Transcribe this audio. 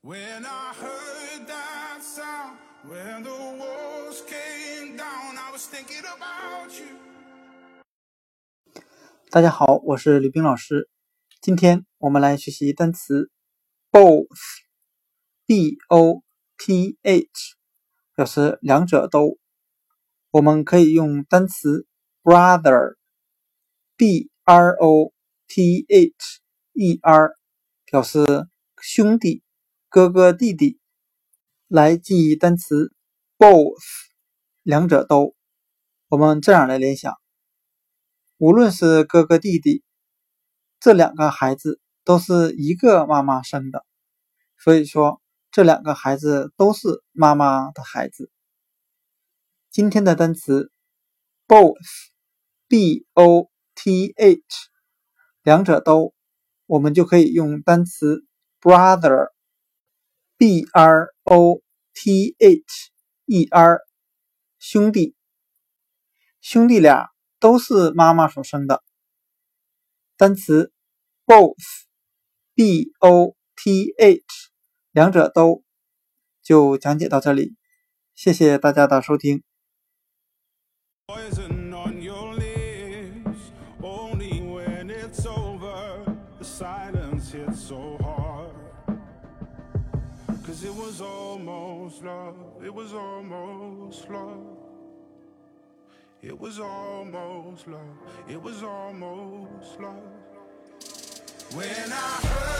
When I heard that sound, when the walls came down, I was thinking about you. 大家好，我是李冰老师。今天我们来学习单词 both，b o t h，表示两者都。我们可以用单词 brother，b r o t h e r，表示兄弟。哥哥弟弟，来记忆单词 both，两者都。我们这样来联想：无论是哥哥弟弟，这两个孩子都是一个妈妈生的，所以说这两个孩子都是妈妈的孩子。今天的单词 both，b o t h，两者都，我们就可以用单词 brother。B r o t h e r，兄弟，兄弟俩都是妈妈所生的。单词 both，b o t h，两者都，就讲解到这里。谢谢大家的收听。Cause it was almost love, it was almost love. It was almost love, it was almost love. When I heard